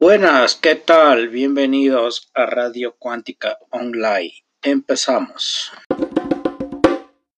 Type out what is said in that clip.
Buenas, ¿qué tal? Bienvenidos a Radio Cuántica Online. Empezamos.